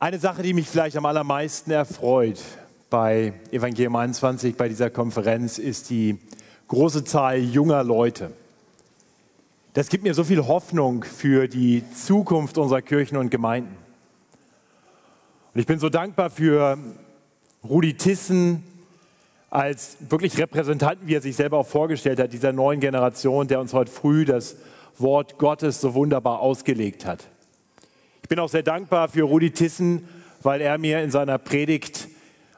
Eine Sache, die mich vielleicht am allermeisten erfreut bei Evangelium 21, bei dieser Konferenz, ist die große Zahl junger Leute. Das gibt mir so viel Hoffnung für die Zukunft unserer Kirchen und Gemeinden. Und ich bin so dankbar für Rudi Tissen als wirklich Repräsentanten, wie er sich selber auch vorgestellt hat, dieser neuen Generation, der uns heute früh das Wort Gottes so wunderbar ausgelegt hat. Ich bin auch sehr dankbar für Rudi Tissen, weil er mir in seiner Predigt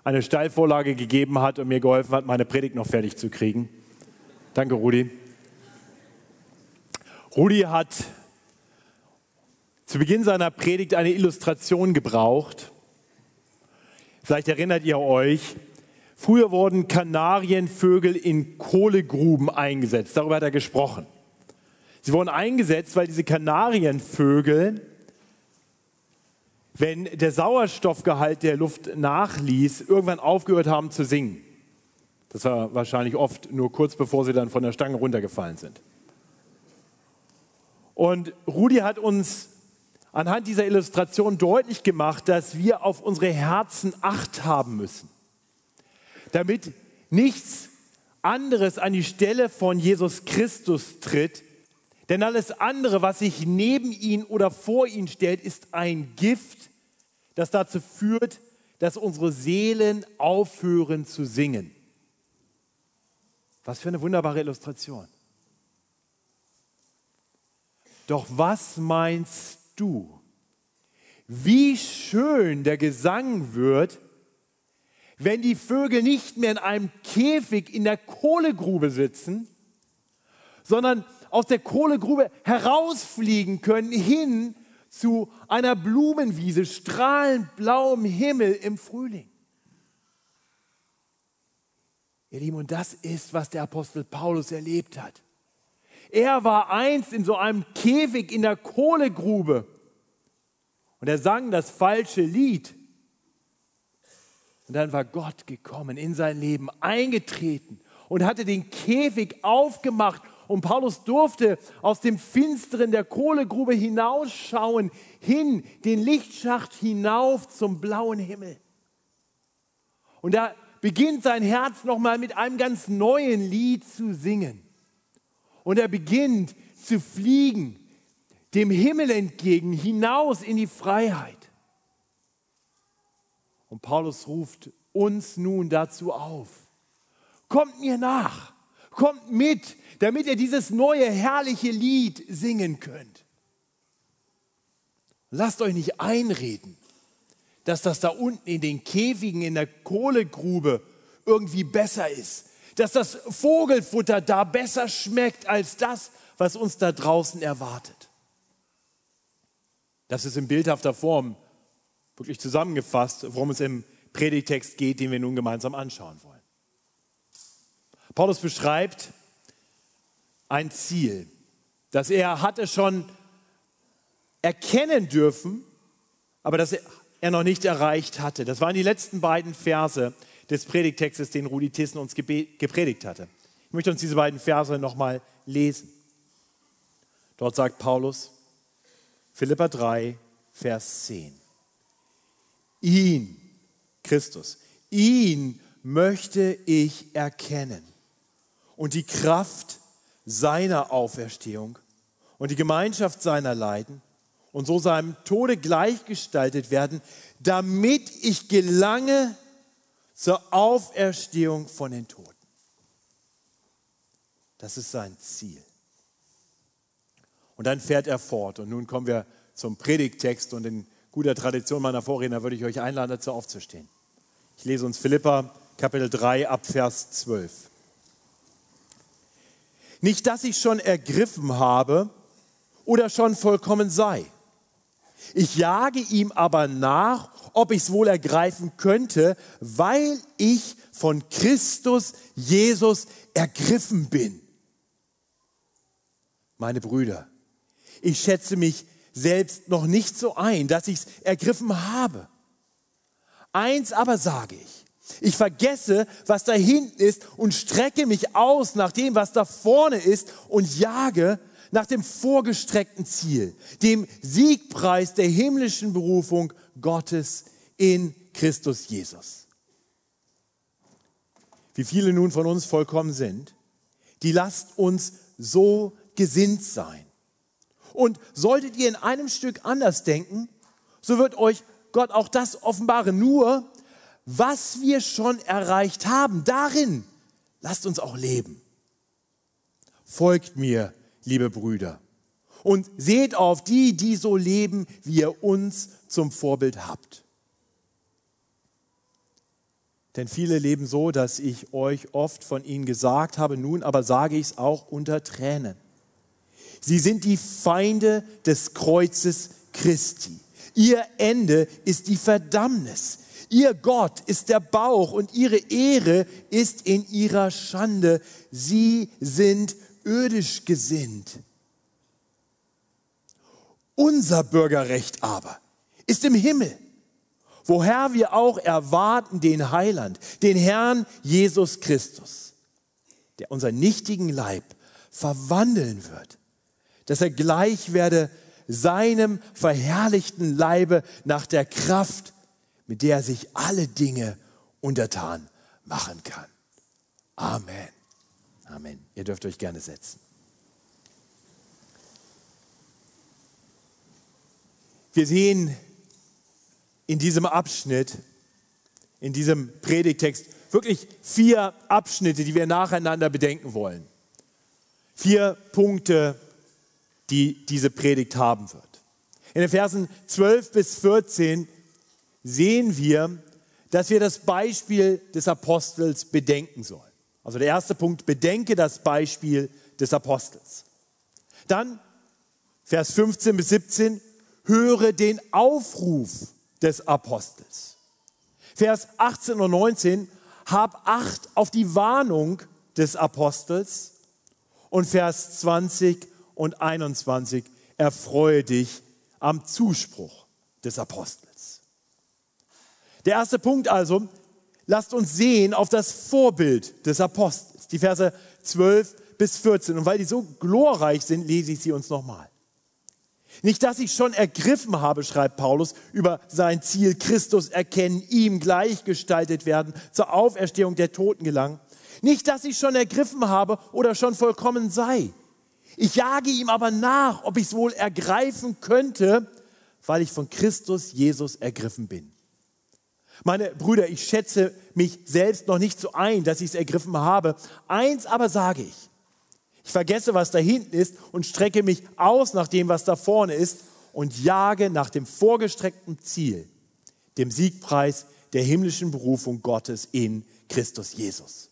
eine Steilvorlage gegeben hat und mir geholfen hat, meine Predigt noch fertig zu kriegen. Danke, Rudi. Rudi hat zu Beginn seiner Predigt eine Illustration gebraucht. Vielleicht erinnert ihr euch, früher wurden Kanarienvögel in Kohlegruben eingesetzt. Darüber hat er gesprochen. Sie wurden eingesetzt, weil diese Kanarienvögel wenn der Sauerstoffgehalt der Luft nachließ, irgendwann aufgehört haben zu singen. Das war wahrscheinlich oft nur kurz bevor sie dann von der Stange runtergefallen sind. Und Rudi hat uns anhand dieser Illustration deutlich gemacht, dass wir auf unsere Herzen Acht haben müssen, damit nichts anderes an die Stelle von Jesus Christus tritt, denn alles andere, was sich neben ihn oder vor ihn stellt, ist ein Gift, das dazu führt, dass unsere Seelen aufhören zu singen. Was für eine wunderbare Illustration. Doch was meinst du? Wie schön der Gesang wird, wenn die Vögel nicht mehr in einem Käfig in der Kohlegrube sitzen, sondern aus der Kohlegrube herausfliegen können hin zu einer Blumenwiese, strahlend blauem Himmel im Frühling. Ihr Lieben, und das ist, was der Apostel Paulus erlebt hat. Er war einst in so einem Käfig in der Kohlegrube und er sang das falsche Lied. Und dann war Gott gekommen, in sein Leben eingetreten und hatte den Käfig aufgemacht und Paulus durfte aus dem Finsteren der Kohlegrube hinausschauen, hin den Lichtschacht hinauf zum blauen Himmel. Und da beginnt sein Herz nochmal mit einem ganz neuen Lied zu singen. Und er beginnt zu fliegen, dem Himmel entgegen, hinaus in die Freiheit. Und Paulus ruft uns nun dazu auf. Kommt mir nach, kommt mit, damit ihr dieses neue herrliche Lied singen könnt. Lasst euch nicht einreden, dass das da unten in den Käfigen in der Kohlegrube irgendwie besser ist, dass das Vogelfutter da besser schmeckt als das, was uns da draußen erwartet. Das ist in bildhafter Form wirklich zusammengefasst, worum es im Predigtext geht, den wir nun gemeinsam anschauen wollen. Paulus beschreibt ein Ziel, das er hatte schon erkennen dürfen, aber das er noch nicht erreicht hatte. Das waren die letzten beiden Verse des Predigtextes, den Rudi Thyssen uns gepredigt hatte. Ich möchte uns diese beiden Verse nochmal lesen. Dort sagt Paulus, Philippa 3, Vers 10. Ihn, Christus, ihn möchte ich erkennen und die Kraft seiner Auferstehung und die Gemeinschaft seiner Leiden und so seinem Tode gleichgestaltet werden, damit ich gelange zur Auferstehung von den Toten. Das ist sein Ziel. Und dann fährt er fort. Und nun kommen wir zum Predigttext und in guter Tradition meiner Vorredner würde ich euch einladen, dazu aufzustehen. Ich lese uns Philippa Kapitel 3 ab Vers 12. Nicht, dass ich schon ergriffen habe oder schon vollkommen sei. Ich jage ihm aber nach, ob ich es wohl ergreifen könnte, weil ich von Christus Jesus ergriffen bin. Meine Brüder, ich schätze mich selbst noch nicht so ein, dass ich es ergriffen habe. Eins aber sage ich, ich vergesse, was da hinten ist und strecke mich aus nach dem, was da vorne ist und jage nach dem vorgestreckten Ziel, dem Siegpreis der himmlischen Berufung Gottes in Christus Jesus. Wie viele nun von uns vollkommen sind, die lasst uns so gesinnt sein. Und solltet ihr in einem Stück anders denken, so wird euch Gott auch das offenbaren. Nur, was wir schon erreicht haben, darin lasst uns auch leben. Folgt mir, liebe Brüder, und seht auf die, die so leben, wie ihr uns zum Vorbild habt. Denn viele leben so, dass ich euch oft von ihnen gesagt habe, nun aber sage ich es auch unter Tränen. Sie sind die Feinde des Kreuzes Christi. Ihr Ende ist die Verdammnis. Ihr Gott ist der Bauch und ihre Ehre ist in ihrer Schande. Sie sind irdisch gesinnt. Unser Bürgerrecht aber ist im Himmel, woher wir auch erwarten den Heiland, den Herrn Jesus Christus, der unseren nichtigen Leib verwandeln wird, dass er gleich werde seinem verherrlichten Leibe nach der Kraft, mit der er sich alle Dinge untertan machen kann. Amen. Amen. Ihr dürft euch gerne setzen. Wir sehen in diesem Abschnitt, in diesem Predigtext wirklich vier Abschnitte, die wir nacheinander bedenken wollen. Vier Punkte, die diese Predigt haben wird. In den Versen 12 bis 14 sehen wir, dass wir das Beispiel des Apostels bedenken sollen. Also der erste Punkt, bedenke das Beispiel des Apostels. Dann Vers 15 bis 17, höre den Aufruf des Apostels. Vers 18 und 19, hab Acht auf die Warnung des Apostels. Und Vers 20 und 21, erfreue dich am Zuspruch des Apostels. Der erste Punkt also, lasst uns sehen auf das Vorbild des Apostels. Die Verse 12 bis 14. Und weil die so glorreich sind, lese ich sie uns nochmal. Nicht, dass ich schon ergriffen habe, schreibt Paulus, über sein Ziel Christus erkennen, ihm gleichgestaltet werden, zur Auferstehung der Toten gelangen. Nicht, dass ich schon ergriffen habe oder schon vollkommen sei. Ich jage ihm aber nach, ob ich es wohl ergreifen könnte, weil ich von Christus Jesus ergriffen bin. Meine Brüder, ich schätze mich selbst noch nicht so ein, dass ich es ergriffen habe. Eins aber sage ich, ich vergesse, was da hinten ist und strecke mich aus nach dem, was da vorne ist und jage nach dem vorgestreckten Ziel, dem Siegpreis der himmlischen Berufung Gottes in Christus Jesus.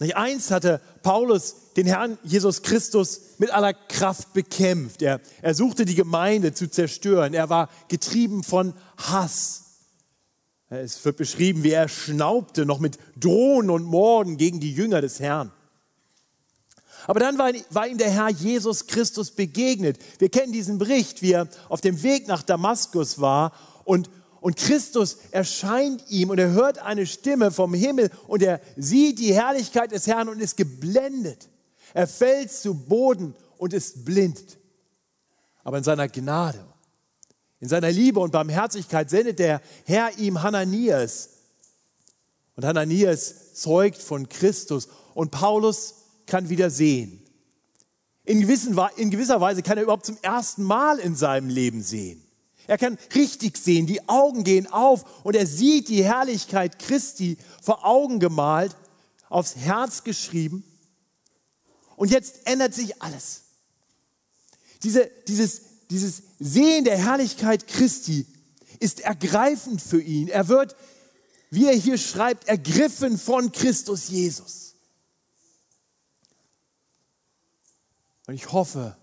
Eins hatte Paulus den Herrn Jesus Christus mit aller Kraft bekämpft. Er, er suchte die Gemeinde zu zerstören. Er war getrieben von Hass. Es wird beschrieben, wie er schnaubte noch mit Drohen und Morden gegen die Jünger des Herrn. Aber dann war, war, ihm der Herr Jesus Christus begegnet. Wir kennen diesen Bericht, wie er auf dem Weg nach Damaskus war und, und Christus erscheint ihm und er hört eine Stimme vom Himmel und er sieht die Herrlichkeit des Herrn und ist geblendet. Er fällt zu Boden und ist blind. Aber in seiner Gnade in seiner Liebe und Barmherzigkeit sendet der Herr ihm Hananias. Und Hananias zeugt von Christus. Und Paulus kann wieder sehen. In, gewisser Weise kann er überhaupt zum ersten Mal in seinem Leben sehen. Er kann richtig sehen, die Augen gehen auf und er sieht die Herrlichkeit Christi vor Augen gemalt, aufs Herz geschrieben. Und jetzt ändert sich alles. Diese, dieses dieses Sehen der Herrlichkeit Christi ist ergreifend für ihn. Er wird, wie er hier schreibt, ergriffen von Christus Jesus. Und ich hoffe,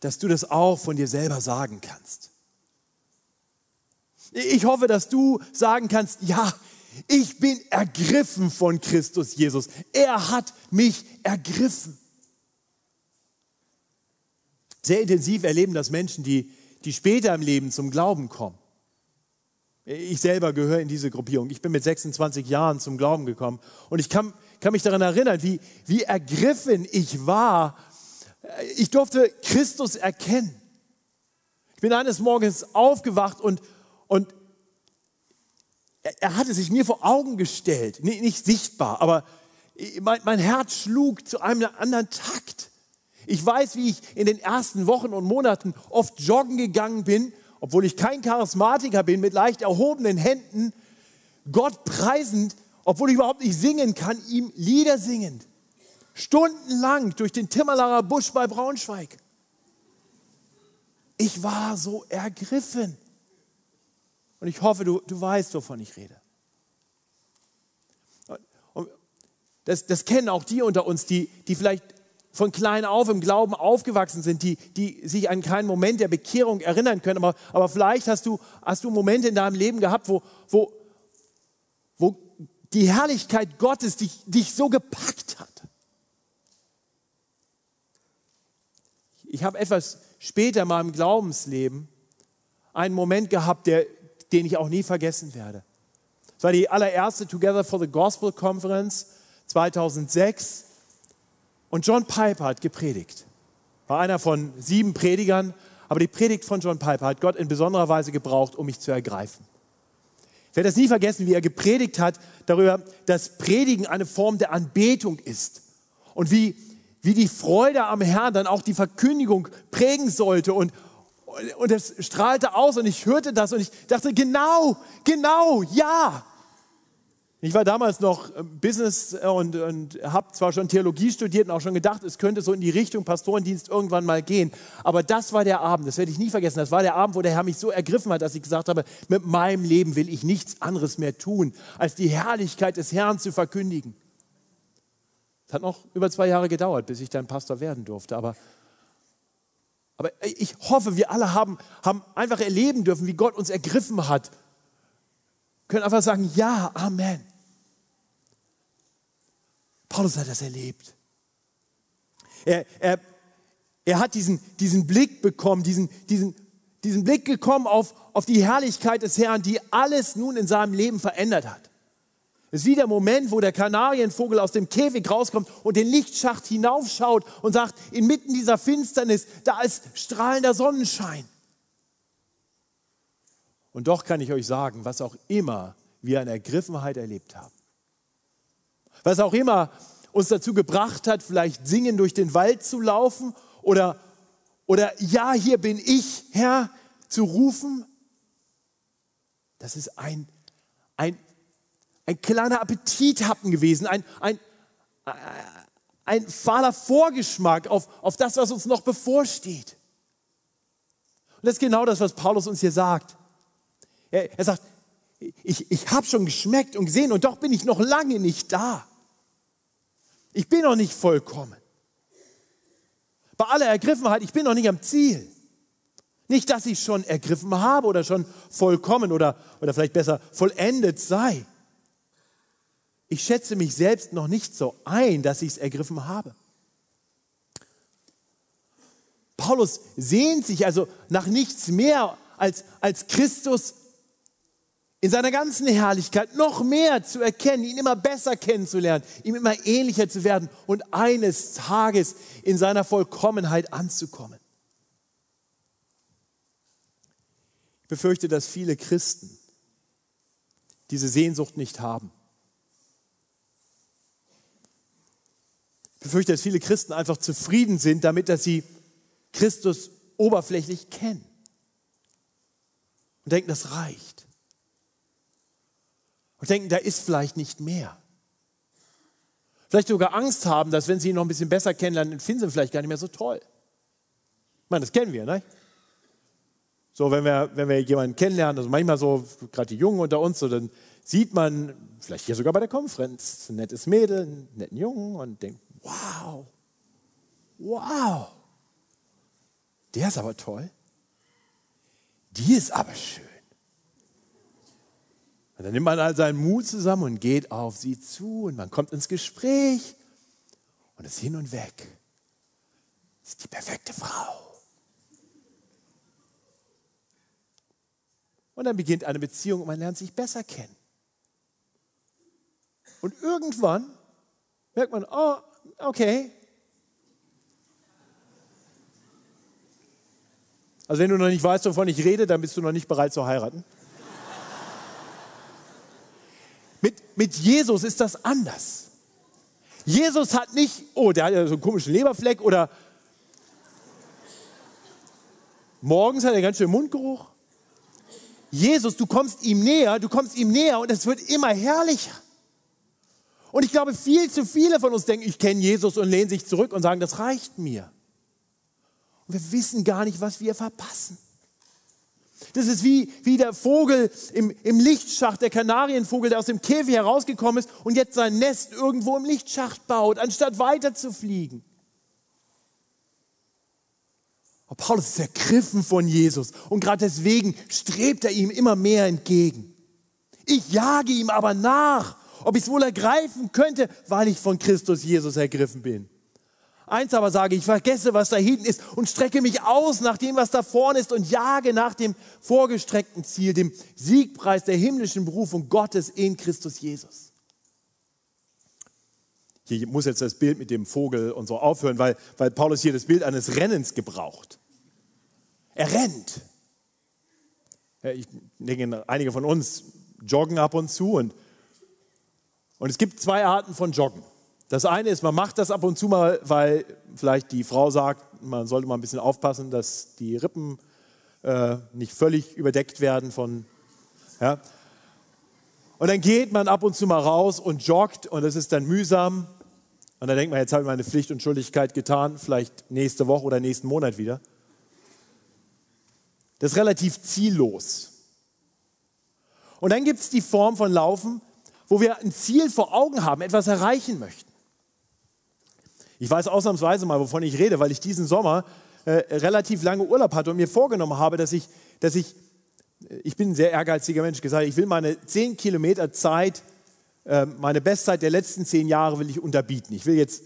dass du das auch von dir selber sagen kannst. Ich hoffe, dass du sagen kannst, ja, ich bin ergriffen von Christus Jesus. Er hat mich ergriffen. Sehr intensiv erleben das Menschen, die, die später im Leben zum Glauben kommen. Ich selber gehöre in diese Gruppierung. Ich bin mit 26 Jahren zum Glauben gekommen und ich kann, kann mich daran erinnern, wie, wie ergriffen ich war. Ich durfte Christus erkennen. Ich bin eines Morgens aufgewacht und, und er, hatte sich mir vor Augen gestellt, nicht, nicht sichtbar, aber mein, mein Herz schlug zu einem anderen Takt. Ich weiß, wie ich in den ersten Wochen und Monaten oft joggen gegangen bin, obwohl ich kein Charismatiker bin, mit leicht erhobenen Händen, Gott preisend, obwohl ich überhaupt nicht singen kann, ihm Lieder singend. Stundenlang durch den Timmerlarer Busch bei Braunschweig. Ich war so ergriffen. Und ich hoffe, du, du weißt, wovon ich rede. Das, das kennen auch die unter uns, die, die vielleicht von klein auf im Glauben aufgewachsen sind, die, die sich an keinen Moment der Bekehrung erinnern können. Aber, aber vielleicht hast du, hast du Momente in deinem Leben gehabt, wo, wo, wo die Herrlichkeit Gottes dich, dich so gepackt hat. Ich habe etwas später in meinem Glaubensleben einen Moment gehabt, der, den ich auch nie vergessen werde. Es war die allererste Together for the Gospel Conference 2006 und John Piper hat gepredigt. War einer von sieben Predigern, aber die Predigt von John Piper hat Gott in besonderer Weise gebraucht, um mich zu ergreifen. Ich werde das nie vergessen, wie er gepredigt hat darüber, dass Predigen eine Form der Anbetung ist und wie, wie die Freude am Herrn dann auch die Verkündigung prägen sollte und, und es strahlte aus und ich hörte das und ich dachte, genau, genau, ja. Ich war damals noch äh, Business äh, und, und habe zwar schon Theologie studiert und auch schon gedacht, es könnte so in die Richtung Pastorendienst irgendwann mal gehen. Aber das war der Abend, das werde ich nie vergessen. Das war der Abend, wo der Herr mich so ergriffen hat, dass ich gesagt habe, mit meinem Leben will ich nichts anderes mehr tun, als die Herrlichkeit des Herrn zu verkündigen. Es hat noch über zwei Jahre gedauert, bis ich dann Pastor werden durfte. Aber, aber ich hoffe, wir alle haben, haben einfach erleben dürfen, wie Gott uns ergriffen hat. Können einfach sagen, ja, Amen. Paulus hat das erlebt. Er, er, er hat diesen, diesen Blick bekommen, diesen, diesen, diesen Blick gekommen auf, auf die Herrlichkeit des Herrn, die alles nun in seinem Leben verändert hat. Es ist wie der Moment, wo der Kanarienvogel aus dem Käfig rauskommt und den Lichtschacht hinaufschaut und sagt, inmitten dieser Finsternis, da ist strahlender Sonnenschein. Und doch kann ich euch sagen, was auch immer wir an Ergriffenheit erlebt haben, was auch immer uns dazu gebracht hat, vielleicht singen durch den Wald zu laufen oder, oder ja, hier bin ich, Herr, zu rufen. Das ist ein, ein ein kleiner Appetithappen gewesen, ein, ein, ein fahler Vorgeschmack auf, auf das, was uns noch bevorsteht. Und das ist genau das, was Paulus uns hier sagt. Er, er sagt, ich, ich habe schon geschmeckt und gesehen und doch bin ich noch lange nicht da. Ich bin noch nicht vollkommen. Bei aller Ergriffenheit, ich bin noch nicht am Ziel. Nicht, dass ich schon ergriffen habe oder schon vollkommen oder, oder vielleicht besser vollendet sei ich schätze mich selbst noch nicht so ein, dass ich es ergriffen habe. Paulus sehnt sich also nach nichts mehr als, als Christus in seiner ganzen Herrlichkeit noch mehr zu erkennen, ihn immer besser kennenzulernen, ihm immer ähnlicher zu werden und eines Tages in seiner Vollkommenheit anzukommen. Ich befürchte, dass viele Christen diese Sehnsucht nicht haben. Befürchte, dass viele Christen einfach zufrieden sind damit, dass sie Christus oberflächlich kennen und denken, das reicht. Und denken, da ist vielleicht nicht mehr. Vielleicht sogar Angst haben, dass wenn sie ihn noch ein bisschen besser kennenlernen, dann finden sie ihn vielleicht gar nicht mehr so toll. Ich meine, das kennen wir, ne? So, wenn wir, wenn wir jemanden kennenlernen, also manchmal so, gerade die Jungen unter uns, so, dann sieht man, vielleicht hier sogar bei der Konferenz, ein nettes Mädel, einen netten Jungen und denkt, wow, wow, der ist aber toll. Die ist aber schön. Und dann nimmt man all seinen Mut zusammen und geht auf sie zu und man kommt ins Gespräch und ist hin und weg. Das ist die perfekte Frau. Und dann beginnt eine Beziehung und man lernt sich besser kennen. Und irgendwann merkt man, oh, okay. Also wenn du noch nicht weißt, wovon ich rede, dann bist du noch nicht bereit zu heiraten. mit, mit Jesus ist das anders. Jesus hat nicht, oh, der hat ja so einen komischen Leberfleck oder morgens hat er ganz schön Mundgeruch. Jesus, du kommst ihm näher, du kommst ihm näher und es wird immer herrlicher. Und ich glaube, viel zu viele von uns denken, ich kenne Jesus und lehnen sich zurück und sagen, das reicht mir. Und wir wissen gar nicht, was wir verpassen. Das ist wie, wie der Vogel im, im Lichtschacht, der Kanarienvogel, der aus dem Käfig herausgekommen ist und jetzt sein Nest irgendwo im Lichtschacht baut, anstatt weiter zu fliegen. Aber Paulus ist ergriffen von Jesus und gerade deswegen strebt er ihm immer mehr entgegen. Ich jage ihm aber nach, ob ich es wohl ergreifen könnte, weil ich von Christus Jesus ergriffen bin. Eins aber sage ich, vergesse, was da hinten ist und strecke mich aus nach dem, was da vorne ist und jage nach dem vorgestreckten Ziel, dem Siegpreis der himmlischen Berufung Gottes in Christus Jesus. Hier muss jetzt das Bild mit dem Vogel und so aufhören, weil, weil Paulus hier das Bild eines Rennens gebraucht. Er rennt. Ich denke, einige von uns joggen ab und zu und, und es gibt zwei Arten von Joggen. Das eine ist, man macht das ab und zu mal, weil vielleicht die Frau sagt, man sollte mal ein bisschen aufpassen, dass die Rippen äh, nicht völlig überdeckt werden von. Ja. Und dann geht man ab und zu mal raus und joggt und das ist dann mühsam. Und dann denkt man, jetzt habe ich meine Pflicht und Schuldigkeit getan, vielleicht nächste Woche oder nächsten Monat wieder. Das ist relativ ziellos. Und dann gibt es die Form von Laufen, wo wir ein Ziel vor Augen haben, etwas erreichen möchten. Ich weiß ausnahmsweise mal, wovon ich rede, weil ich diesen Sommer äh, relativ lange Urlaub hatte und mir vorgenommen habe, dass ich, dass ich, äh, ich bin ein sehr ehrgeiziger Mensch, gesagt, ich will meine 10 Kilometer Zeit, äh, meine Bestzeit der letzten 10 Jahre will ich unterbieten. Ich will jetzt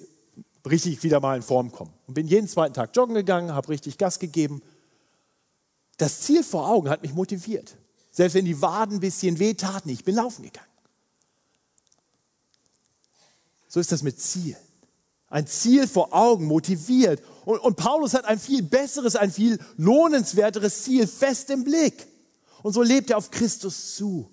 richtig wieder mal in Form kommen. Und bin jeden zweiten Tag joggen gegangen, habe richtig Gas gegeben. Das Ziel vor Augen hat mich motiviert. Selbst wenn die Waden ein bisschen wehtaten, ich bin laufen gegangen. So ist das mit Zielen ein Ziel vor Augen, motiviert. Und, und, Paulus hat ein viel besseres, ein viel lohnenswerteres Ziel fest im Blick. Und so lebt er auf Christus zu,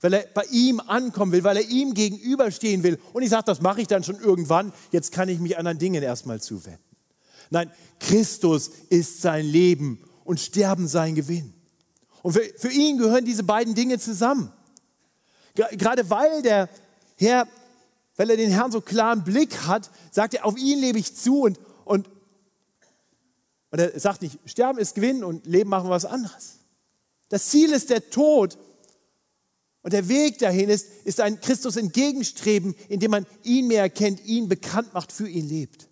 weil er bei ihm ankommen will, weil er ihm gegenüberstehen will. Und ich sage, das mache ich dann schon irgendwann. Jetzt kann ich mich anderen Dingen erstmal zuwenden. Nein, Christus ist sein Leben und Sterben sein Gewinn. Und für, für ihn gehören diese beiden Dinge zusammen. Gerade weil der Herr weil er den Herrn so klaren Blick hat, sagt er, auf ihn lebe ich zu und, und, und er sagt nicht, Sterben ist Gewinn und Leben machen wir was anderes. Das Ziel ist der Tod und der Weg dahin ist, ist ein Christus entgegenstreben, indem man ihn mehr erkennt, ihn bekannt macht, für ihn lebt.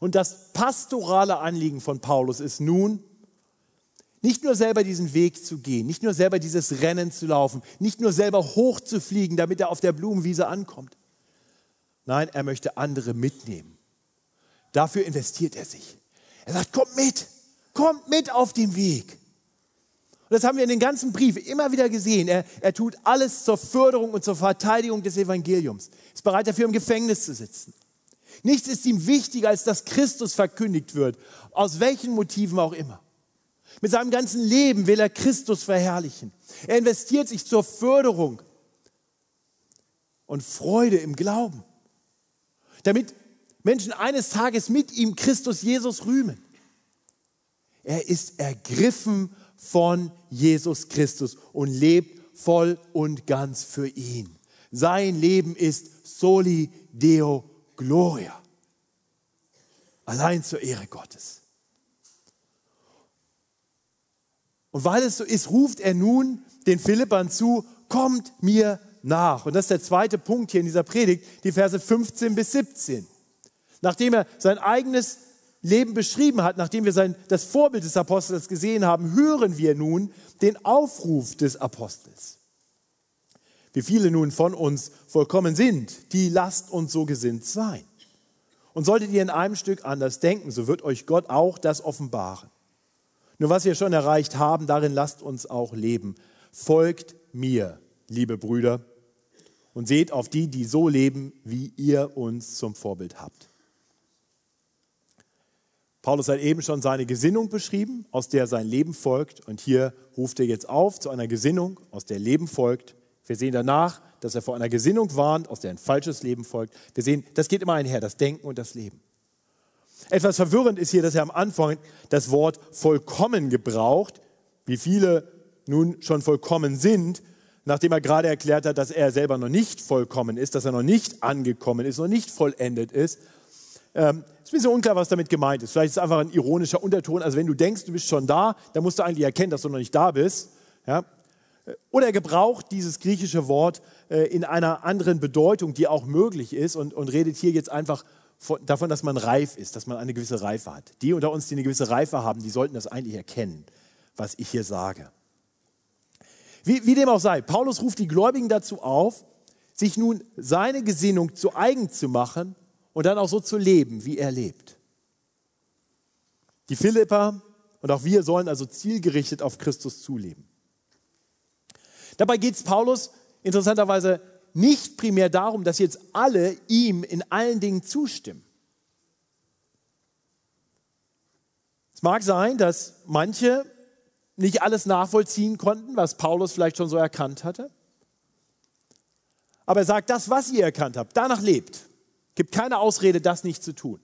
Und das pastorale Anliegen von Paulus ist nun, nicht nur selber diesen Weg zu gehen, nicht nur selber dieses Rennen zu laufen, nicht nur selber hochzufliegen, damit er auf der Blumenwiese ankommt. Nein, er möchte andere mitnehmen. Dafür investiert er sich. Er sagt, kommt mit, kommt mit auf den Weg. Und das haben wir in den ganzen Briefen immer wieder gesehen. Er, er tut alles zur Förderung und zur Verteidigung des Evangeliums. Ist bereit dafür, im Gefängnis zu sitzen. Nichts ist ihm wichtiger, als dass Christus verkündigt wird, aus welchen Motiven auch immer. Mit seinem ganzen Leben will er Christus verherrlichen. Er investiert sich zur Förderung und Freude im Glauben, damit Menschen eines Tages mit ihm Christus Jesus rühmen. Er ist ergriffen von Jesus Christus und lebt voll und ganz für ihn. Sein Leben ist soli deo gloria. Allein zur Ehre Gottes. Und weil es so ist, ruft er nun den Philippern zu, kommt mir nach. Und das ist der zweite Punkt hier in dieser Predigt, die Verse 15 bis 17. Nachdem er sein eigenes Leben beschrieben hat, nachdem wir sein, das Vorbild des Apostels gesehen haben, hören wir nun den Aufruf des Apostels. Wie viele nun von uns vollkommen sind, die lasst uns so gesinnt sein. Und solltet ihr in einem Stück anders denken, so wird euch Gott auch das offenbaren. Nur was wir schon erreicht haben, darin lasst uns auch leben. Folgt mir, liebe Brüder, und seht auf die, die so leben, wie ihr uns zum Vorbild habt. Paulus hat eben schon seine Gesinnung beschrieben, aus der sein Leben folgt. Und hier ruft er jetzt auf zu einer Gesinnung, aus der Leben folgt. Wir sehen danach, dass er vor einer Gesinnung warnt, aus der ein falsches Leben folgt. Wir sehen, das geht immer einher, das Denken und das Leben. Etwas verwirrend ist hier, dass er am Anfang das Wort vollkommen gebraucht, wie viele nun schon vollkommen sind, nachdem er gerade erklärt hat, dass er selber noch nicht vollkommen ist, dass er noch nicht angekommen ist, noch nicht vollendet ist. Ähm, ist ein bisschen unklar, was damit gemeint ist. Vielleicht ist es einfach ein ironischer Unterton. Also wenn du denkst, du bist schon da, dann musst du eigentlich erkennen, dass du noch nicht da bist. Ja? Oder er gebraucht dieses griechische Wort äh, in einer anderen Bedeutung, die auch möglich ist und, und redet hier jetzt einfach von, davon, dass man reif ist, dass man eine gewisse Reife hat. Die unter uns, die eine gewisse Reife haben, die sollten das eigentlich erkennen, was ich hier sage. Wie, wie dem auch sei, Paulus ruft die Gläubigen dazu auf, sich nun seine Gesinnung zu eigen zu machen und dann auch so zu leben, wie er lebt. Die Philipper und auch wir sollen also zielgerichtet auf Christus zuleben. Dabei geht es Paulus interessanterweise nicht primär darum, dass jetzt alle ihm in allen Dingen zustimmen. Es mag sein, dass manche nicht alles nachvollziehen konnten, was Paulus vielleicht schon so erkannt hatte. Aber er sagt, das, was ihr erkannt habt, danach lebt. Gibt keine Ausrede, das nicht zu tun.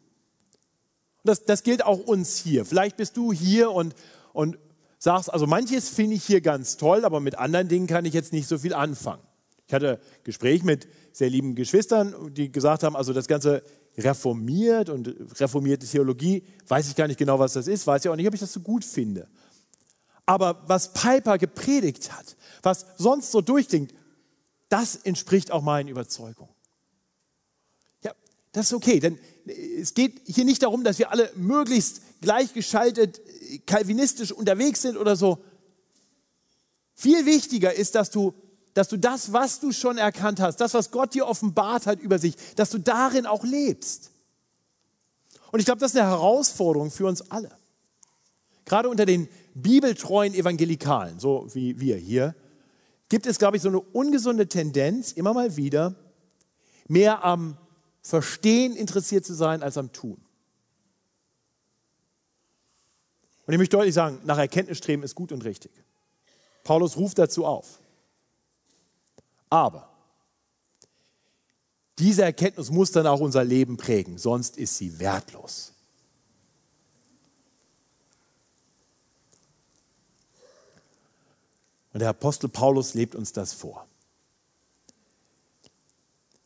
Das, das gilt auch uns hier. Vielleicht bist du hier und, und sagst, also manches finde ich hier ganz toll, aber mit anderen Dingen kann ich jetzt nicht so viel anfangen. Ich hatte ein Gespräch mit sehr lieben Geschwistern, die gesagt haben, also das Ganze reformiert und reformierte Theologie, weiß ich gar nicht genau, was das ist, weiß ich auch nicht, ob ich das so gut finde. Aber was Piper gepredigt hat, was sonst so durchklingt, das entspricht auch meinen Überzeugungen. Ja, das ist okay, denn es geht hier nicht darum, dass wir alle möglichst gleichgeschaltet kalvinistisch unterwegs sind oder so. Viel wichtiger ist, dass du, dass du das, was du schon erkannt hast, das, was Gott dir offenbart hat über sich, dass du darin auch lebst. Und ich glaube, das ist eine Herausforderung für uns alle. Gerade unter den bibeltreuen Evangelikalen, so wie wir hier, gibt es, glaube ich, so eine ungesunde Tendenz, immer mal wieder mehr am Verstehen interessiert zu sein als am Tun. Und ich möchte deutlich sagen, nach Erkenntnis streben ist gut und richtig. Paulus ruft dazu auf. Aber diese Erkenntnis muss dann auch unser Leben prägen, sonst ist sie wertlos. Und der Apostel Paulus lebt uns das vor.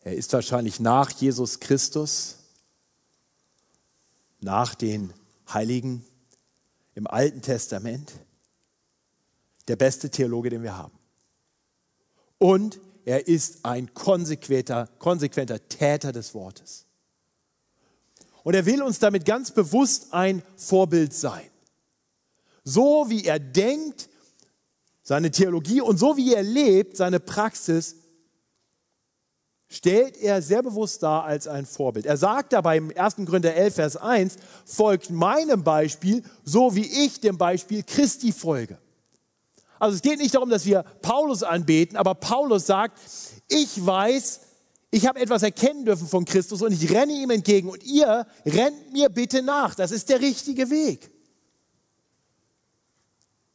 Er ist wahrscheinlich nach Jesus Christus, nach den Heiligen im Alten Testament der beste Theologe, den wir haben. Und er ist ein konsequenter, konsequenter Täter des Wortes. Und er will uns damit ganz bewusst ein Vorbild sein. So wie er denkt, seine Theologie und so wie er lebt, seine Praxis, stellt er sehr bewusst dar als ein Vorbild. Er sagt dabei im 1. Gründer 11, Vers 1, folgt meinem Beispiel, so wie ich dem Beispiel Christi folge. Also es geht nicht darum, dass wir Paulus anbeten, aber Paulus sagt, ich weiß, ich habe etwas erkennen dürfen von Christus und ich renne ihm entgegen und ihr rennt mir bitte nach. Das ist der richtige Weg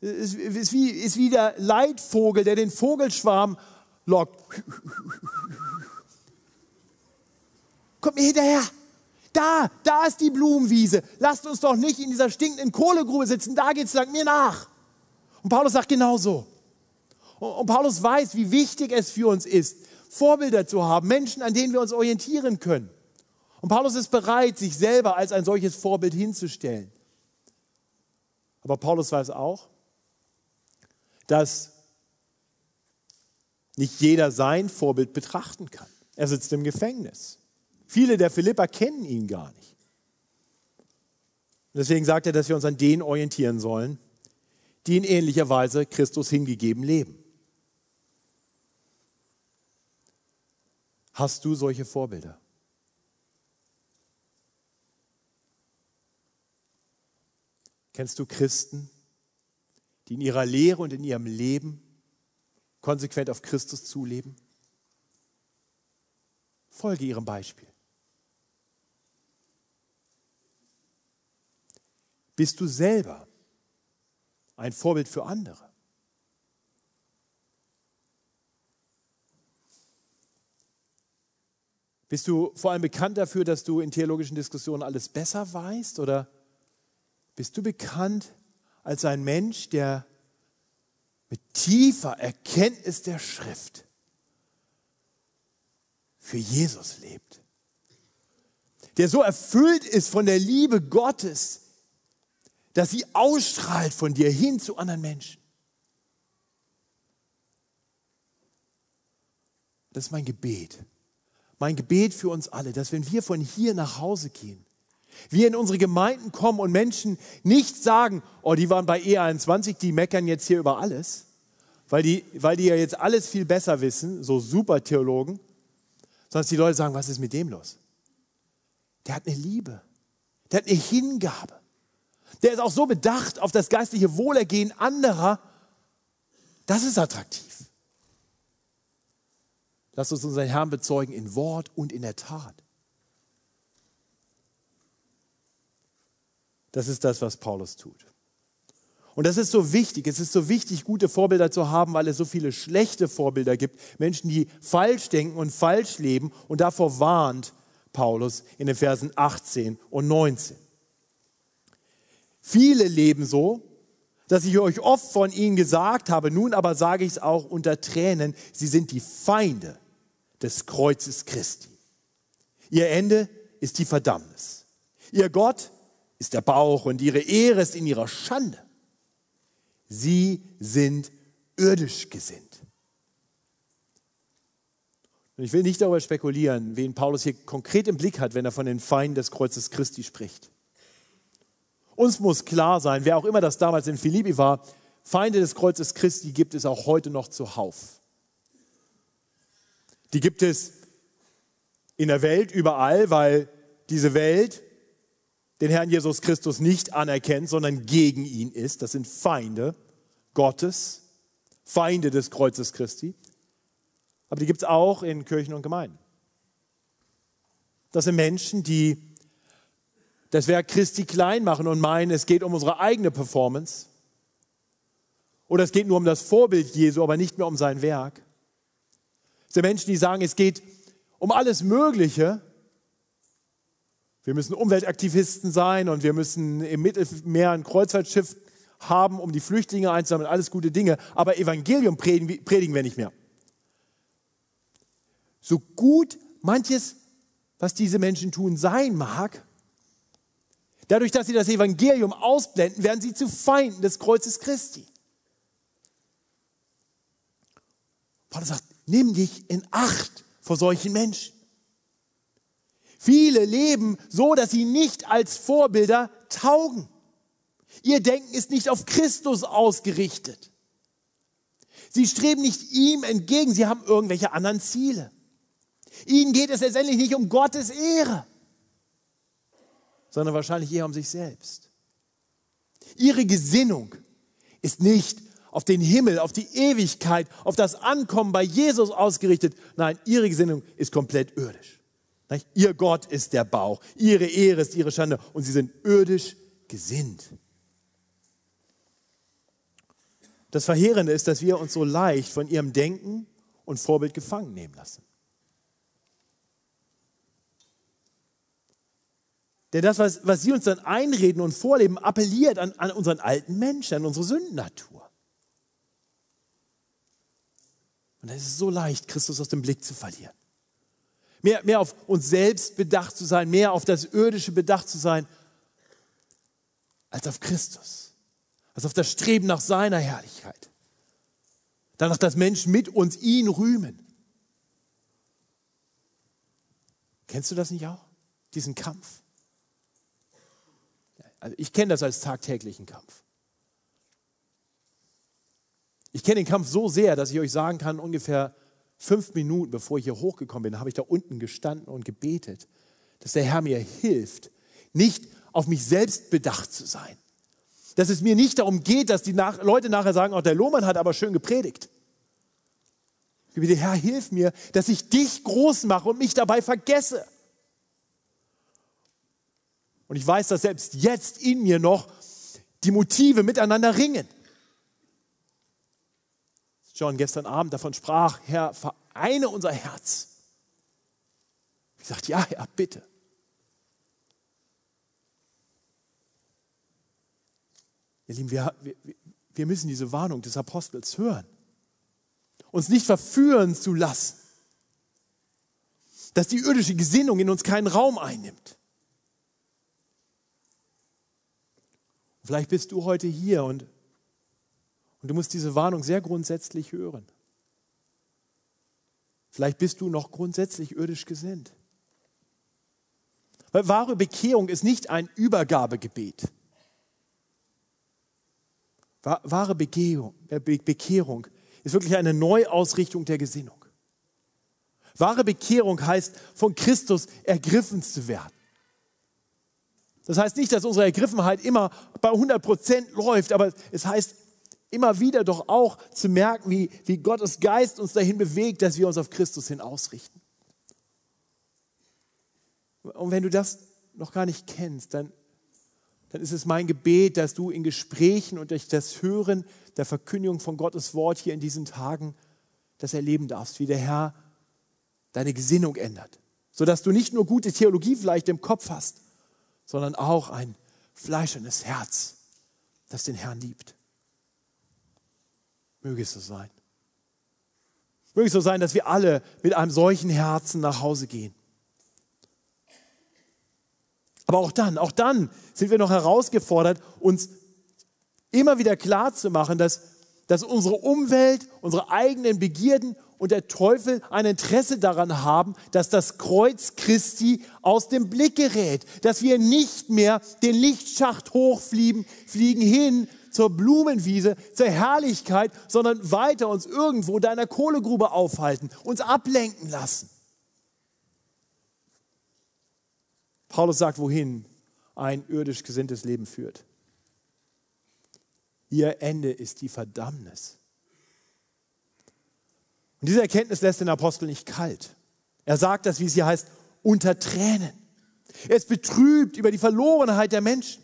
ist, ist, wie, ist wie der Leitvogel, der den Vogelschwarm lockt. Kommt mir hinterher. Da, da ist die Blumenwiese. Lasst uns doch nicht in dieser stinkenden Kohlegrube sitzen. Da geht es lang mir nach. Und Paulus sagt genauso. Und Paulus weiß, wie wichtig es für uns ist, Vorbilder zu haben, Menschen, an denen wir uns orientieren können. Und Paulus ist bereit, sich selber als ein solches Vorbild hinzustellen. Aber Paulus weiß auch, dass nicht jeder sein Vorbild betrachten kann. Er sitzt im Gefängnis. Viele der Philipper kennen ihn gar nicht. Deswegen sagt er, dass wir uns an denen orientieren sollen, die in ähnlicher Weise Christus hingegeben leben. Hast du solche Vorbilder? Kennst du Christen, die in ihrer Lehre und in ihrem Leben konsequent auf Christus zuleben? Folge ihrem Beispiel. Bist du selber ein Vorbild für andere? Bist du vor allem bekannt dafür, dass du in theologischen Diskussionen alles besser weißt? Oder bist du bekannt als ein Mensch, der mit tiefer Erkenntnis der Schrift für Jesus lebt? Der so erfüllt ist von der Liebe Gottes, dass sie ausstrahlt von dir hin zu anderen Menschen. Das ist mein Gebet mein Gebet für uns alle, dass wenn wir von hier nach Hause gehen, wir in unsere Gemeinden kommen und Menschen nicht sagen, oh, die waren bei E21, die meckern jetzt hier über alles, weil die, weil die ja jetzt alles viel besser wissen, so super Theologen, sondern dass die Leute sagen, was ist mit dem los? Der hat eine Liebe, der hat eine Hingabe, der ist auch so bedacht auf das geistliche Wohlergehen anderer, das ist attraktiv. Lass uns unseren Herrn bezeugen in Wort und in der Tat. Das ist das, was Paulus tut. Und das ist so wichtig. Es ist so wichtig, gute Vorbilder zu haben, weil es so viele schlechte Vorbilder gibt. Menschen, die falsch denken und falsch leben. Und davor warnt Paulus in den Versen 18 und 19. Viele leben so, dass ich euch oft von ihnen gesagt habe, nun aber sage ich es auch unter Tränen, sie sind die Feinde des Kreuzes Christi. Ihr Ende ist die Verdammnis. Ihr Gott ist der Bauch und ihre Ehre ist in ihrer Schande. Sie sind irdisch gesinnt. Und ich will nicht darüber spekulieren, wen Paulus hier konkret im Blick hat, wenn er von den Feinden des Kreuzes Christi spricht. Uns muss klar sein, wer auch immer das damals in Philippi war, Feinde des Kreuzes Christi gibt es auch heute noch zuhauf. Die gibt es in der Welt überall, weil diese Welt den Herrn Jesus Christus nicht anerkennt, sondern gegen ihn ist. Das sind Feinde Gottes, Feinde des Kreuzes Christi. Aber die gibt es auch in Kirchen und Gemeinden. Das sind Menschen, die das Werk Christi klein machen und meinen, es geht um unsere eigene Performance. Oder es geht nur um das Vorbild Jesu, aber nicht mehr um sein Werk. Es sind Menschen, die sagen, es geht um alles Mögliche. Wir müssen Umweltaktivisten sein und wir müssen im Mittelmeer ein Kreuzfahrtschiff haben, um die Flüchtlinge einzusammeln, alles gute Dinge. Aber Evangelium predigen wir nicht mehr. So gut manches, was diese Menschen tun, sein mag, dadurch, dass sie das Evangelium ausblenden, werden sie zu Feinden des Kreuzes Christi. Paulus sagt, nimm dich in Acht vor solchen Menschen. Viele leben so, dass sie nicht als Vorbilder taugen. Ihr Denken ist nicht auf Christus ausgerichtet. Sie streben nicht ihm entgegen, sie haben irgendwelche anderen Ziele. Ihnen geht es letztendlich nicht um Gottes Ehre, sondern wahrscheinlich eher um sich selbst. Ihre Gesinnung ist nicht auf den Himmel, auf die Ewigkeit, auf das Ankommen bei Jesus ausgerichtet. Nein, ihre Gesinnung ist komplett irdisch. Ihr Gott ist der Bauch, ihre Ehre ist ihre Schande und sie sind irdisch gesinnt. Das Verheerende ist, dass wir uns so leicht von ihrem Denken und Vorbild gefangen nehmen lassen. Denn das, was, was sie uns dann einreden und vorleben, appelliert an, an unseren alten Menschen, an unsere Sündennatur. Und es ist so leicht, Christus aus dem Blick zu verlieren. Mehr, mehr auf uns selbst bedacht zu sein, mehr auf das Irdische bedacht zu sein, als auf Christus, als auf das Streben nach seiner Herrlichkeit. Danach, dass Menschen mit uns ihn rühmen. Kennst du das nicht auch? Diesen Kampf? Also ich kenne das als tagtäglichen Kampf. Ich kenne den Kampf so sehr, dass ich euch sagen kann, ungefähr fünf Minuten bevor ich hier hochgekommen bin, habe ich da unten gestanden und gebetet, dass der Herr mir hilft, nicht auf mich selbst bedacht zu sein. Dass es mir nicht darum geht, dass die nach Leute nachher sagen, auch der Lohmann hat aber schön gepredigt. Ich bitte, Herr, hilf mir, dass ich dich groß mache und mich dabei vergesse. Und ich weiß, dass selbst jetzt in mir noch die Motive miteinander ringen. John gestern Abend davon sprach, Herr, vereine unser Herz. Ich sagte, ja, Herr, bitte. Ihr Lieben, wir, wir, wir müssen diese Warnung des Apostels hören. Uns nicht verführen zu lassen, dass die irdische Gesinnung in uns keinen Raum einnimmt. Vielleicht bist du heute hier und, und du musst diese Warnung sehr grundsätzlich hören. Vielleicht bist du noch grundsätzlich irdisch gesinnt. Weil wahre Bekehrung ist nicht ein Übergabegebet. Wahre Bekehrung, äh, Bekehrung ist wirklich eine Neuausrichtung der Gesinnung. Wahre Bekehrung heißt, von Christus ergriffen zu werden. Das heißt nicht, dass unsere Ergriffenheit immer bei 100 Prozent läuft, aber es heißt immer wieder doch auch zu merken, wie, wie Gottes Geist uns dahin bewegt, dass wir uns auf Christus hin ausrichten. Und wenn du das noch gar nicht kennst, dann, dann ist es mein Gebet, dass du in Gesprächen und durch das Hören der Verkündigung von Gottes Wort hier in diesen Tagen das erleben darfst, wie der Herr deine Gesinnung ändert, sodass du nicht nur gute Theologie vielleicht im Kopf hast, sondern auch ein fleischernes Herz, das den Herrn liebt. Möge es so sein. Möge es so sein, dass wir alle mit einem solchen Herzen nach Hause gehen. Aber auch dann, auch dann sind wir noch herausgefordert, uns immer wieder klar zu machen, dass, dass unsere Umwelt, unsere eigenen Begierden und der Teufel ein Interesse daran haben, dass das Kreuz Christi aus dem Blick gerät, dass wir nicht mehr den Lichtschacht hochfliegen fliegen hin zur Blumenwiese, zur Herrlichkeit, sondern weiter uns irgendwo in einer Kohlegrube aufhalten, uns ablenken lassen. Paulus sagt, wohin ein irdisch gesinntes Leben führt. Ihr Ende ist die Verdammnis. Und diese Erkenntnis lässt den Apostel nicht kalt. Er sagt das, wie es hier heißt, unter Tränen. Er ist betrübt über die Verlorenheit der Menschen.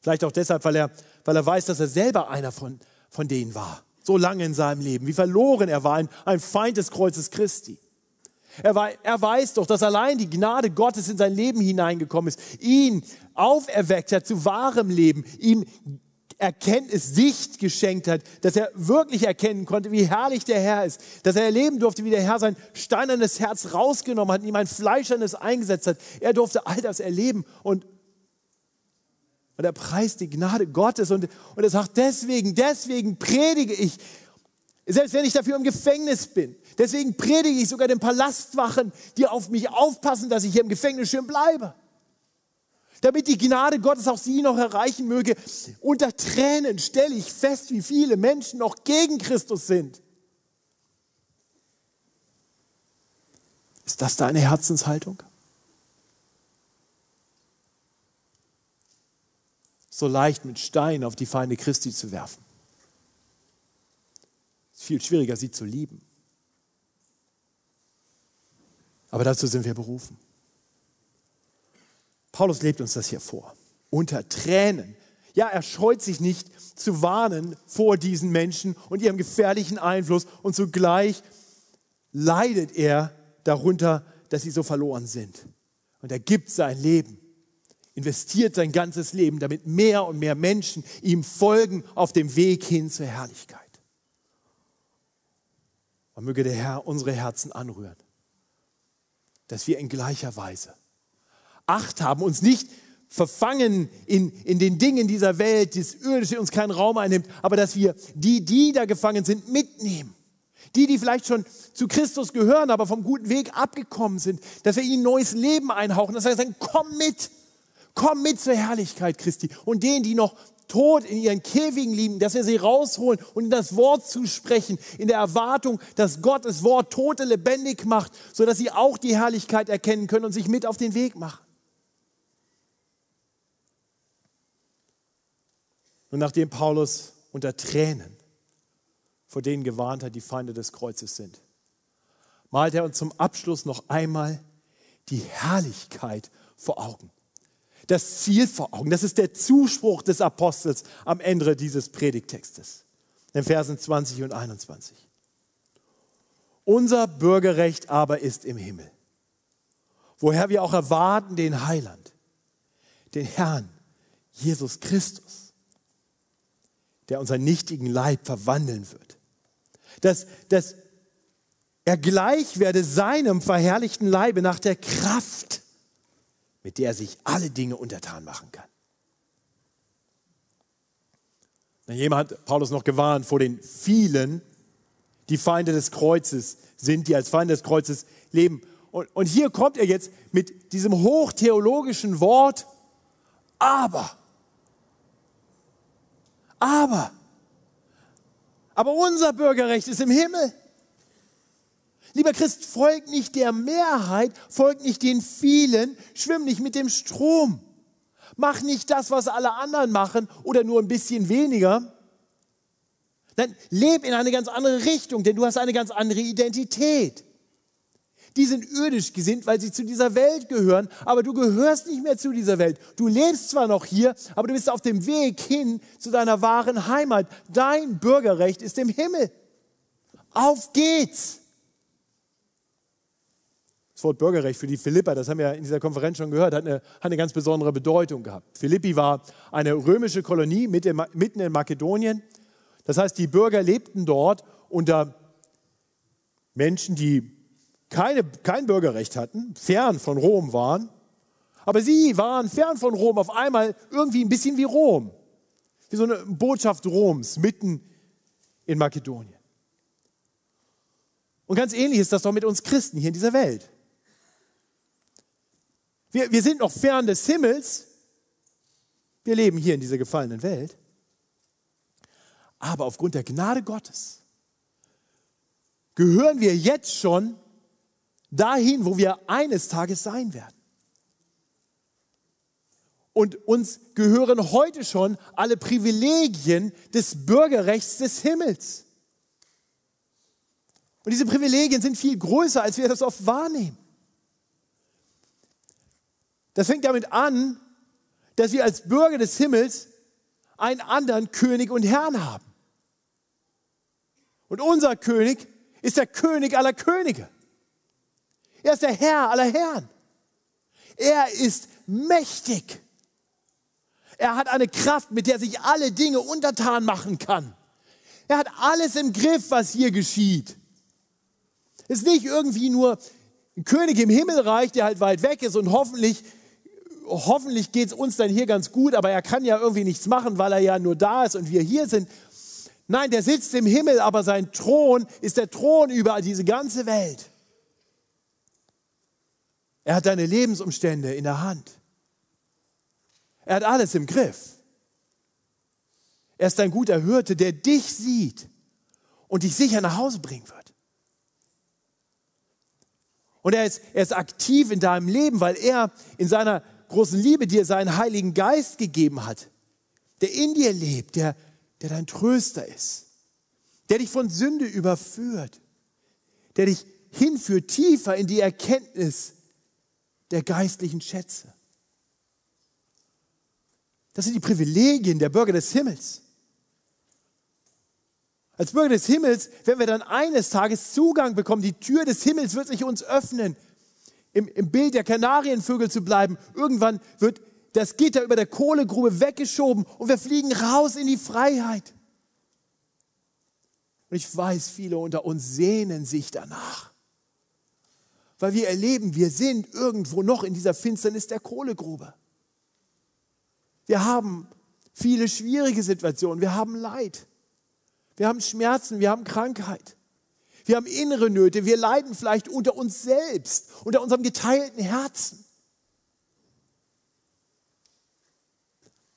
Vielleicht auch deshalb, weil er, weil er weiß, dass er selber einer von, von denen war. So lange in seinem Leben. Wie verloren er war, ein, ein Feind des Kreuzes Christi. Er, war, er weiß doch, dass allein die Gnade Gottes in sein Leben hineingekommen ist, ihn auferweckt hat zu wahrem Leben, ihm Erkenntnis, Sicht geschenkt hat, dass er wirklich erkennen konnte, wie herrlich der Herr ist, dass er erleben durfte, wie der Herr sein steinernes Herz rausgenommen hat und ihm ein fleischernes eingesetzt hat. Er durfte all das erleben und, und er preist die Gnade Gottes und, und er sagt, deswegen, deswegen predige ich, selbst wenn ich dafür im Gefängnis bin. Deswegen predige ich sogar den Palastwachen, die auf mich aufpassen, dass ich hier im Gefängnis schön bleibe damit die Gnade Gottes auch sie noch erreichen möge. Unter Tränen stelle ich fest, wie viele Menschen noch gegen Christus sind. Ist das deine Herzenshaltung? So leicht mit Steinen auf die Feinde Christi zu werfen. Es ist viel schwieriger, sie zu lieben. Aber dazu sind wir berufen. Paulus lebt uns das hier vor. Unter Tränen. Ja, er scheut sich nicht zu warnen vor diesen Menschen und ihrem gefährlichen Einfluss und zugleich leidet er darunter, dass sie so verloren sind. Und er gibt sein Leben, investiert sein ganzes Leben, damit mehr und mehr Menschen ihm folgen auf dem Weg hin zur Herrlichkeit. Und möge der Herr unsere Herzen anrühren, dass wir in gleicher Weise Acht haben, uns nicht verfangen in, in den Dingen dieser Welt, das Irdische uns keinen Raum einnimmt, aber dass wir die, die da gefangen sind, mitnehmen. Die, die vielleicht schon zu Christus gehören, aber vom guten Weg abgekommen sind, dass wir ihnen neues Leben einhauchen, dass wir sagen, komm mit, komm mit zur Herrlichkeit Christi. Und denen, die noch tot in ihren Käfigen liegen, dass wir sie rausholen und in das Wort zusprechen, in der Erwartung, dass Gott das Wort Tote lebendig macht, sodass sie auch die Herrlichkeit erkennen können und sich mit auf den Weg machen. Und nachdem Paulus unter Tränen vor denen gewarnt hat, die Feinde des Kreuzes sind, malt er uns zum Abschluss noch einmal die Herrlichkeit vor Augen. das Ziel vor Augen. Das ist der Zuspruch des Apostels am Ende dieses Predigtextes, in Versen 20 und 21. Unser Bürgerrecht aber ist im Himmel, woher wir auch erwarten den Heiland, den Herrn, Jesus Christus, der unseren nichtigen Leib verwandeln wird. Dass, dass er gleich werde seinem verherrlichten Leibe nach der Kraft, mit der er sich alle Dinge untertan machen kann. Jemand hat Paulus noch gewarnt vor den vielen, die Feinde des Kreuzes sind, die als Feinde des Kreuzes leben. Und, und hier kommt er jetzt mit diesem hochtheologischen Wort, aber, aber, aber unser Bürgerrecht ist im Himmel. Lieber Christ, folg nicht der Mehrheit, folg nicht den vielen, schwimm nicht mit dem Strom. Mach nicht das, was alle anderen machen oder nur ein bisschen weniger. Nein, leb in eine ganz andere Richtung, denn du hast eine ganz andere Identität. Die sind irdisch gesinnt, weil sie zu dieser Welt gehören, aber du gehörst nicht mehr zu dieser Welt. Du lebst zwar noch hier, aber du bist auf dem Weg hin zu deiner wahren Heimat. Dein Bürgerrecht ist im Himmel. Auf geht's! Das Wort Bürgerrecht für die Philipper, das haben wir in dieser Konferenz schon gehört, hat eine, hat eine ganz besondere Bedeutung gehabt. Philippi war eine römische Kolonie mitten in Makedonien. Das heißt, die Bürger lebten dort unter Menschen, die keine, kein Bürgerrecht hatten, fern von Rom waren. Aber sie waren fern von Rom auf einmal irgendwie ein bisschen wie Rom. Wie so eine Botschaft Roms mitten in Makedonien. Und ganz ähnlich ist das doch mit uns Christen hier in dieser Welt. Wir, wir sind noch fern des Himmels. Wir leben hier in dieser gefallenen Welt. Aber aufgrund der Gnade Gottes gehören wir jetzt schon dahin, wo wir eines Tages sein werden. Und uns gehören heute schon alle Privilegien des Bürgerrechts des Himmels. Und diese Privilegien sind viel größer, als wir das oft wahrnehmen. Das fängt damit an, dass wir als Bürger des Himmels einen anderen König und Herrn haben. Und unser König ist der König aller Könige. Er ist der Herr aller Herren. Er ist mächtig. Er hat eine Kraft, mit der sich alle Dinge untertan machen kann. Er hat alles im Griff, was hier geschieht. Es ist nicht irgendwie nur ein König im Himmelreich, der halt weit weg ist und hoffentlich hoffentlich geht es uns dann hier ganz gut, aber er kann ja irgendwie nichts machen, weil er ja nur da ist und wir hier sind. Nein, der sitzt im Himmel, aber sein Thron ist der Thron über diese ganze Welt. Er hat deine Lebensumstände in der Hand. Er hat alles im Griff. Er ist ein guter Hirte, der dich sieht und dich sicher nach Hause bringen wird. Und er ist, er ist aktiv in deinem Leben, weil er in seiner großen Liebe dir seinen Heiligen Geist gegeben hat, der in dir lebt, der, der dein Tröster ist, der dich von Sünde überführt, der dich hinführt tiefer in die Erkenntnis der geistlichen Schätze. Das sind die Privilegien der Bürger des Himmels. Als Bürger des Himmels werden wir dann eines Tages Zugang bekommen. Die Tür des Himmels wird sich uns öffnen im, im Bild der Kanarienvögel zu bleiben, irgendwann wird das Gitter über der Kohlegrube weggeschoben und wir fliegen raus in die Freiheit. Und ich weiß, viele unter uns sehnen sich danach. Weil wir erleben, wir sind irgendwo noch in dieser Finsternis der Kohlegrube. Wir haben viele schwierige Situationen, wir haben Leid, wir haben Schmerzen, wir haben Krankheit. Wir haben innere Nöte. Wir leiden vielleicht unter uns selbst, unter unserem geteilten Herzen.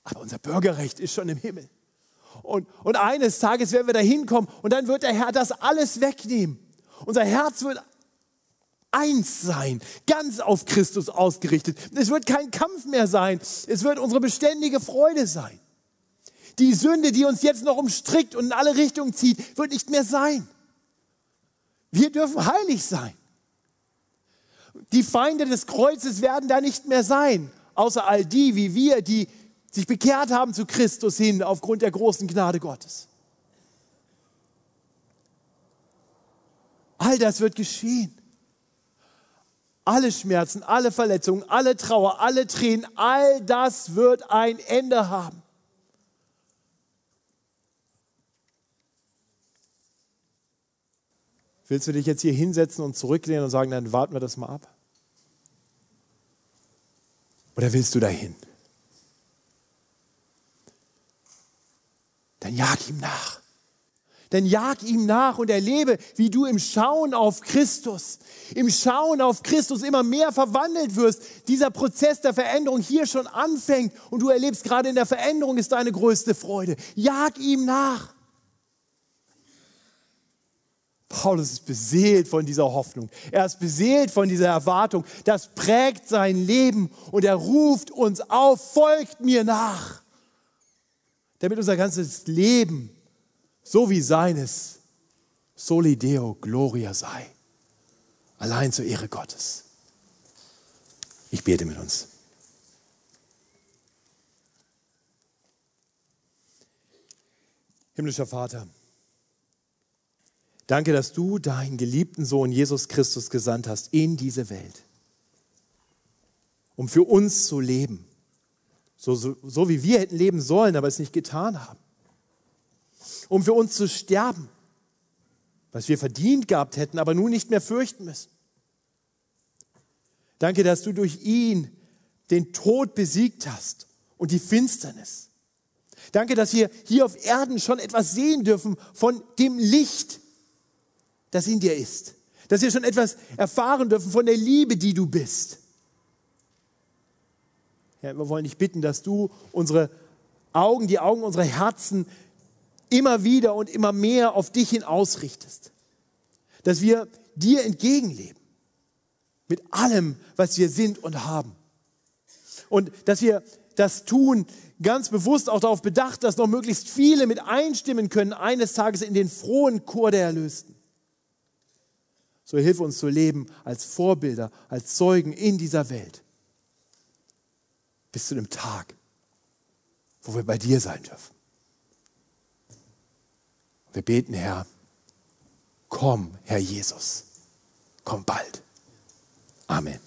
Aber unser Bürgerrecht ist schon im Himmel. Und, und eines Tages werden wir da hinkommen und dann wird der Herr das alles wegnehmen. Unser Herz wird eins sein, ganz auf Christus ausgerichtet. Es wird kein Kampf mehr sein. Es wird unsere beständige Freude sein. Die Sünde, die uns jetzt noch umstrickt und in alle Richtungen zieht, wird nicht mehr sein. Wir dürfen heilig sein. Die Feinde des Kreuzes werden da nicht mehr sein. außer all die wie wir, die sich bekehrt haben zu Christus hin aufgrund der großen Gnade Gottes. All das wird geschehen. Alle Schmerzen, alle Verletzungen, alle Trauer, alle Tränen, all das wird ein Ende haben. Willst du dich jetzt hier hinsetzen und zurücklehnen und sagen, dann warten wir das mal ab? Oder willst du dahin? Dann jag ihm nach. Dann jag ihm nach und erlebe, wie du im Schauen auf Christus, im Schauen auf Christus immer mehr verwandelt wirst. Dieser Prozess der Veränderung hier schon anfängt und du erlebst gerade in der Veränderung ist deine größte Freude. Jag ihm nach. Paulus ist beseelt von dieser Hoffnung. Er ist beseelt von dieser Erwartung. Das prägt sein Leben und er ruft uns auf, folgt mir nach, damit unser ganzes Leben so wie seines Soli Deo Gloria sei. Allein zur Ehre Gottes. Ich bete mit uns. Himmlischer Vater, danke, dass du deinen geliebten Sohn Jesus Christus gesandt hast in diese Welt, um für uns zu leben, so, so, so wie wir hätten leben sollen, aber es nicht getan haben um für uns zu sterben, was wir verdient gehabt hätten, aber nun nicht mehr fürchten müssen. Danke, dass du durch ihn den Tod besiegt hast und die Finsternis. Danke, dass wir hier auf Erden schon etwas sehen dürfen von dem Licht, das in dir ist. Dass wir schon etwas erfahren dürfen von der Liebe, die du bist. Ja, wir wollen dich bitten, dass du unsere Augen, die Augen unserer Herzen immer wieder und immer mehr auf dich hin ausrichtest. Dass wir dir entgegenleben. Mit allem, was wir sind und haben. Und dass wir das tun, ganz bewusst auch darauf bedacht, dass noch möglichst viele mit einstimmen können, eines Tages in den frohen Chor der Erlösten. So hilf uns zu leben als Vorbilder, als Zeugen in dieser Welt. Bis zu dem Tag, wo wir bei dir sein dürfen. Wir beten, Herr, komm, Herr Jesus, komm bald. Amen.